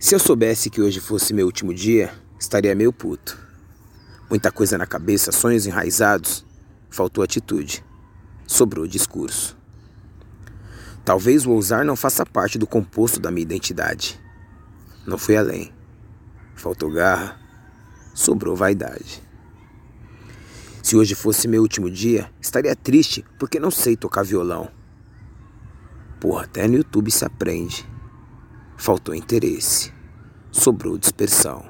Se eu soubesse que hoje fosse meu último dia, estaria meio puto. Muita coisa na cabeça, sonhos enraizados. Faltou atitude. Sobrou discurso. Talvez o ousar não faça parte do composto da minha identidade. Não fui além. Faltou garra. Sobrou vaidade. Se hoje fosse meu último dia, estaria triste porque não sei tocar violão. Porra, até no YouTube se aprende. Faltou interesse. Sobrou dispersão.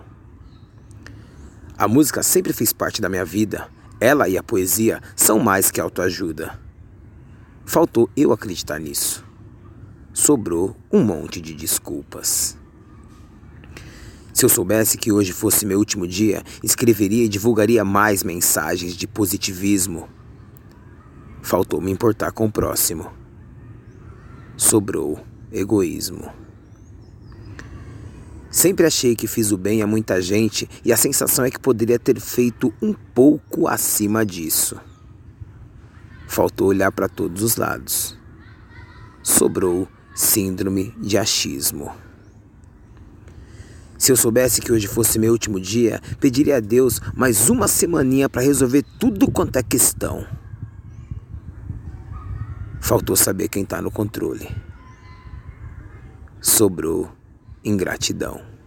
A música sempre fez parte da minha vida. Ela e a poesia são mais que autoajuda. Faltou eu acreditar nisso. Sobrou um monte de desculpas. Se eu soubesse que hoje fosse meu último dia, escreveria e divulgaria mais mensagens de positivismo. Faltou me importar com o próximo. Sobrou egoísmo. Sempre achei que fiz o bem a muita gente e a sensação é que poderia ter feito um pouco acima disso. Faltou olhar para todos os lados. Sobrou síndrome de achismo. Se eu soubesse que hoje fosse meu último dia, pediria a Deus mais uma semaninha para resolver tudo quanto é questão. Faltou saber quem está no controle. Sobrou ingratidão.